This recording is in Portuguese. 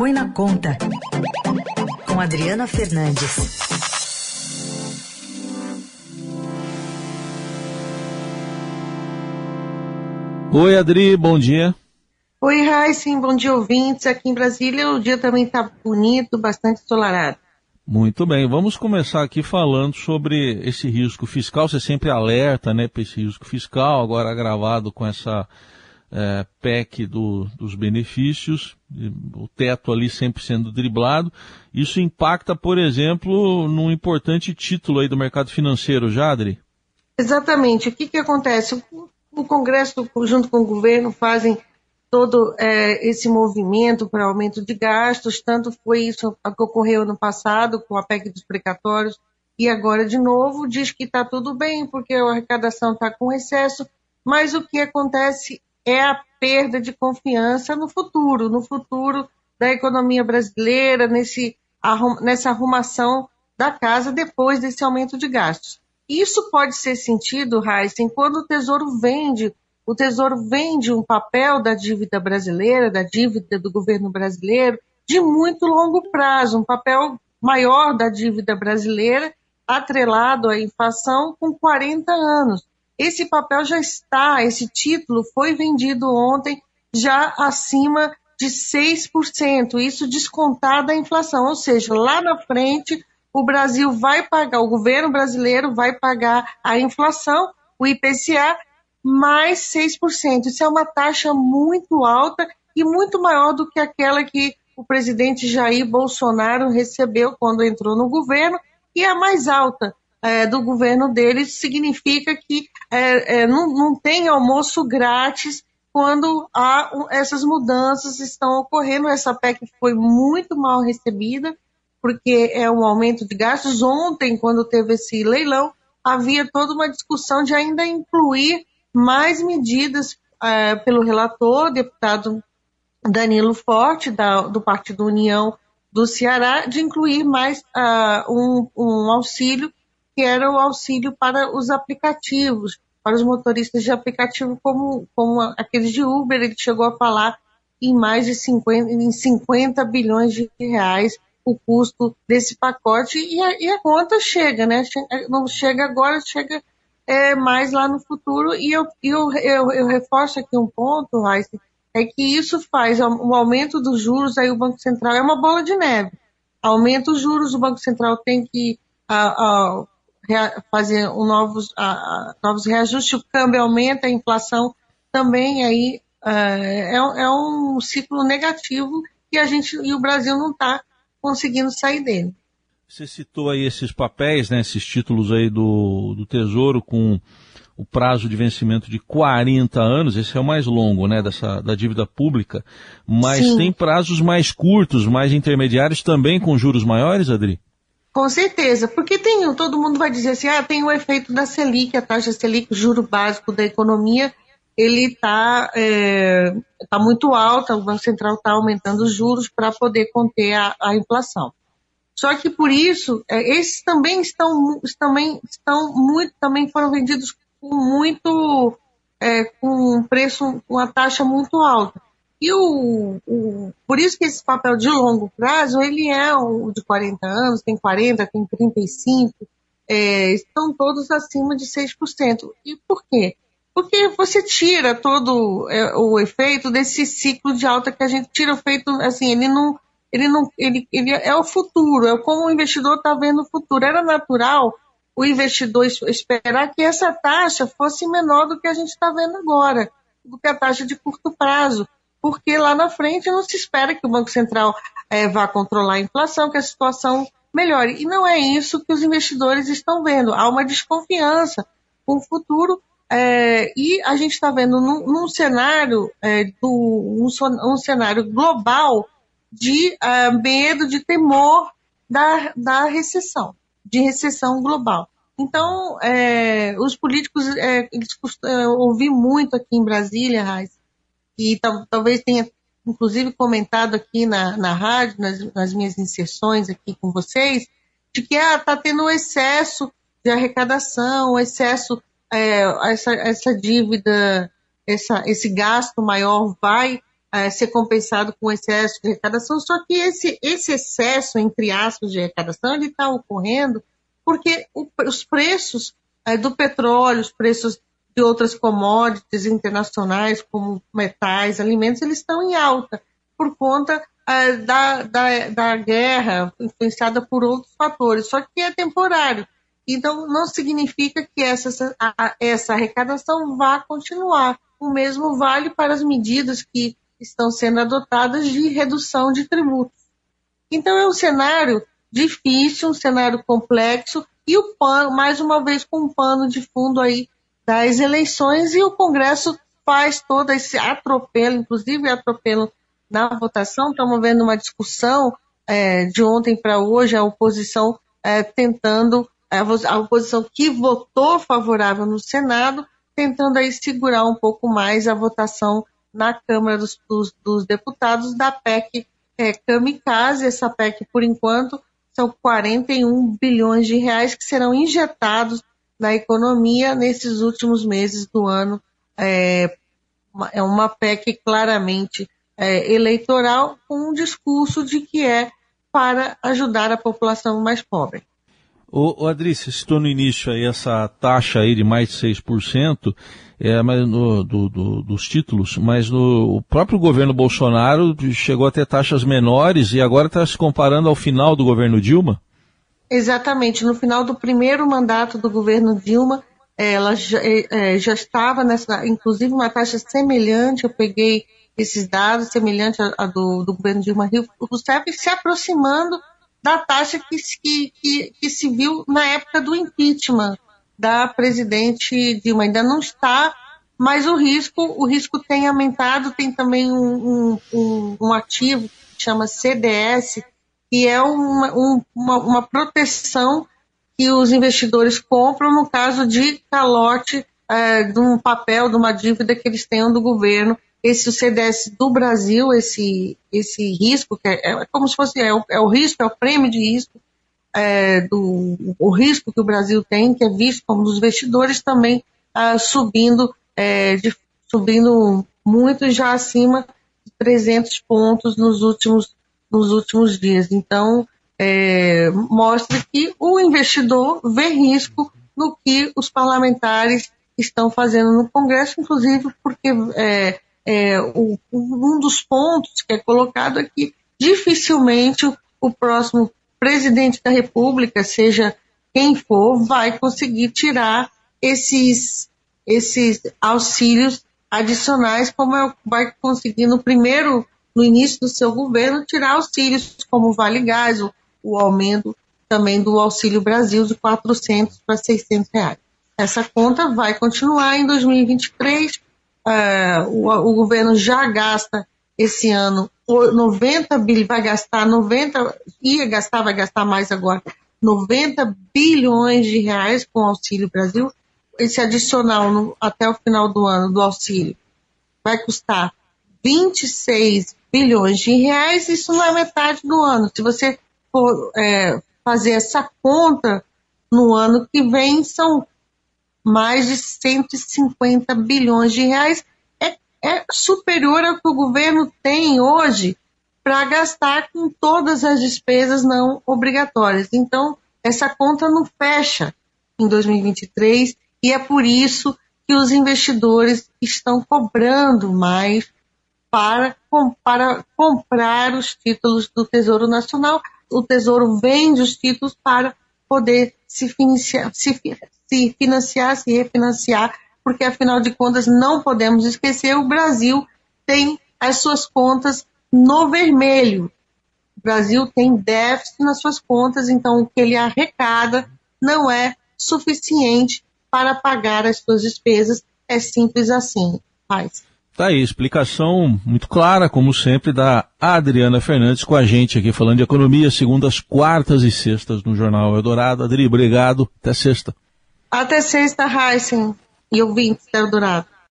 Põe na Conta, com Adriana Fernandes. Oi, Adri, bom dia. Oi, Raíssen, bom dia, ouvintes. Aqui em Brasília o dia também está bonito, bastante ensolarado. Muito bem, vamos começar aqui falando sobre esse risco fiscal. Você sempre alerta né, para esse risco fiscal, agora agravado com essa é, PEC do, dos benefícios, o teto ali sempre sendo driblado. Isso impacta, por exemplo, num importante título aí do mercado financeiro, Jadri? Exatamente. O que, que acontece? O, Congresso, junto com o governo, fazem todo é, esse movimento para aumento de gastos, tanto foi isso que ocorreu no passado com a PEC dos precatórios, e agora de novo diz que está tudo bem, porque a arrecadação está com excesso, mas o que acontece é a perda de confiança no futuro, no futuro da economia brasileira, nesse, nessa arrumação da casa depois desse aumento de gastos. Isso pode ser sentido, Heisen, quando o Tesouro vende o Tesouro vende um papel da dívida brasileira, da dívida do governo brasileiro, de muito longo prazo, um papel maior da dívida brasileira, atrelado à inflação, com 40 anos. Esse papel já está, esse título foi vendido ontem já acima de 6%, isso descontado a inflação, ou seja, lá na frente o Brasil vai pagar, o governo brasileiro vai pagar a inflação, o IPCA, mais 6%. Isso é uma taxa muito alta e muito maior do que aquela que o presidente Jair Bolsonaro recebeu quando entrou no governo, e a mais alta é, do governo dele. Significa que é, é, não, não tem almoço grátis quando há, essas mudanças estão ocorrendo. Essa PEC foi muito mal recebida, porque é um aumento de gastos. Ontem, quando teve esse leilão, havia toda uma discussão de ainda incluir mais medidas é, pelo relator, deputado Danilo Forte, da, do Partido União do Ceará, de incluir mais uh, um, um, auxílio, que era o auxílio para os aplicativos, para os motoristas de aplicativo, como, como aqueles de Uber, ele chegou a falar em mais de 50, em 50 bilhões de reais o custo desse pacote, e a, e a conta chega, né? Não chega agora, chega é, mais lá no futuro. E eu, eu, eu, eu reforço aqui um ponto, Raíssa, é que isso faz o aumento dos juros, aí o Banco Central é uma bola de neve. Aumenta os juros, o Banco Central tem que a, a, fazer um novos, a, novos reajustes, o câmbio aumenta, a inflação também aí é, é um ciclo negativo e a gente e o Brasil não está conseguindo sair dele. Você citou aí esses papéis, né, esses títulos aí do, do Tesouro com o prazo de vencimento de 40 anos, esse é o mais longo, né, dessa, da dívida pública, mas Sim. tem prazos mais curtos, mais intermediários também com juros maiores, Adri? Com certeza, porque tem, todo mundo vai dizer assim, ah, tem o efeito da Selic, a taxa Selic, o juro básico da economia, ele está é, tá muito alto, o Banco Central está aumentando os juros para poder conter a, a inflação. Só que por isso, é, esses também estão, também estão muito, também foram vendidos com muito, é, com um preço, uma taxa muito alta. E o, o, por isso que esse papel de longo prazo, ele é o de 40 anos, tem 40, tem 35, é, estão todos acima de 6%. E por quê? Porque você tira todo é, o efeito desse ciclo de alta que a gente tira o efeito, assim, ele não, ele não, ele, ele é o futuro, é como o investidor está vendo o futuro. Era natural o investidor esperar que essa taxa fosse menor do que a gente está vendo agora, do que a taxa de curto prazo, porque lá na frente não se espera que o Banco Central é, vá controlar a inflação, que a situação melhore. E não é isso que os investidores estão vendo. Há uma desconfiança com o futuro é, e a gente está vendo num, num cenário é, do, um, um cenário global de uh, medo, de temor da, da recessão, de recessão global. Então, é, os políticos, é, eles ouvi muito aqui em Brasília, Raiz, e talvez tenha inclusive comentado aqui na, na rádio, nas, nas minhas inserções aqui com vocês, de que está ah, tendo um excesso de arrecadação, um excesso, é, essa, essa dívida, essa, esse gasto maior vai é, ser compensado com excesso de arrecadação, só que esse, esse excesso, entre aspas, de arrecadação, ele está ocorrendo porque o, os preços é, do petróleo, os preços de outras commodities internacionais, como metais, alimentos, eles estão em alta por conta é, da, da, da guerra, influenciada por outros fatores, só que é temporário. Então, não significa que essa, essa arrecadação vá continuar. O mesmo vale para as medidas que estão sendo adotadas de redução de tributos. Então, é um cenário difícil, um cenário complexo, e o pano, mais uma vez, com um pano de fundo aí das eleições, e o Congresso faz todo esse atropelo, inclusive atropelo na votação. Estamos vendo uma discussão é, de ontem para hoje, a oposição é, tentando a oposição que votou favorável no Senado, tentando aí segurar um pouco mais a votação na Câmara dos, dos, dos Deputados da PEC é, Kamikaze. Essa PEC, por enquanto, são 41 bilhões de reais que serão injetados na economia nesses últimos meses do ano. É, é uma PEC claramente é, eleitoral com um discurso de que é para ajudar a população mais pobre. O, Adri, você citou no início aí essa taxa aí de mais de 6%, é, mas no, do, do, dos títulos, mas no, o próprio governo Bolsonaro chegou a ter taxas menores e agora está se comparando ao final do governo Dilma? Exatamente, no final do primeiro mandato do governo Dilma, ela já, é, já estava nessa, inclusive uma taxa semelhante, eu peguei esses dados semelhantes a, do, do governo Dilma Rio. Rousseff se aproximando da taxa que, que, que, se viu na época do impeachment da presidente Dilma. Ainda não está, mas o risco, o risco tem aumentado, tem também um, um, um ativo que chama CDS, que é uma, um, uma, uma proteção que os investidores compram no caso de calote é, de um papel, de uma dívida que eles tenham do governo. Esse CDS do Brasil, esse, esse risco, que é, é como se fosse é o, é o, risco, é o prêmio de risco, é, do, o risco que o Brasil tem, que é visto como dos investidores também ah, subindo, é, de, subindo muito já acima de 300 pontos nos últimos, nos últimos dias. Então, é, mostra que o investidor vê risco no que os parlamentares estão fazendo no Congresso, inclusive porque é, é, o, um dos pontos que é colocado é que dificilmente o, o próximo presidente da República, seja quem for, vai conseguir tirar esses, esses auxílios adicionais, como é, vai conseguir no primeiro, no início do seu governo, tirar auxílios como o Vale Gás, o, o aumento também do Auxílio Brasil de 400 para 600 reais. Essa conta vai continuar em 2023 é, o, o, governo já gasta esse ano 90 bilhões, vai gastar 90, ia gastar, vai gastar mais agora, 90 bilhões de reais com o Auxílio Brasil. Esse adicional no, até o final do ano do auxílio vai custar 26 bilhões de reais, isso não é metade do ano. Se você for é, fazer essa conta no ano que vem, são mais de 150 bilhões de reais, é, é superior ao que o governo tem hoje para gastar com todas as despesas não obrigatórias. Então, essa conta não fecha em 2023 e é por isso que os investidores estão cobrando mais para, para comprar os títulos do Tesouro Nacional. O Tesouro vende os títulos para poder se financiar, se, se financiar, se refinanciar, porque afinal de contas não podemos esquecer, o Brasil tem as suas contas no vermelho. O Brasil tem déficit nas suas contas, então o que ele arrecada não é suficiente para pagar as suas despesas. É simples assim. Faz. Tá aí, explicação muito clara, como sempre, da Adriana Fernandes com a gente aqui falando de economia, segundas, quartas e sextas no Jornal Eldorado. Adri, obrigado. Até sexta. Até sexta, Heisen e ouvintes da Eldorado.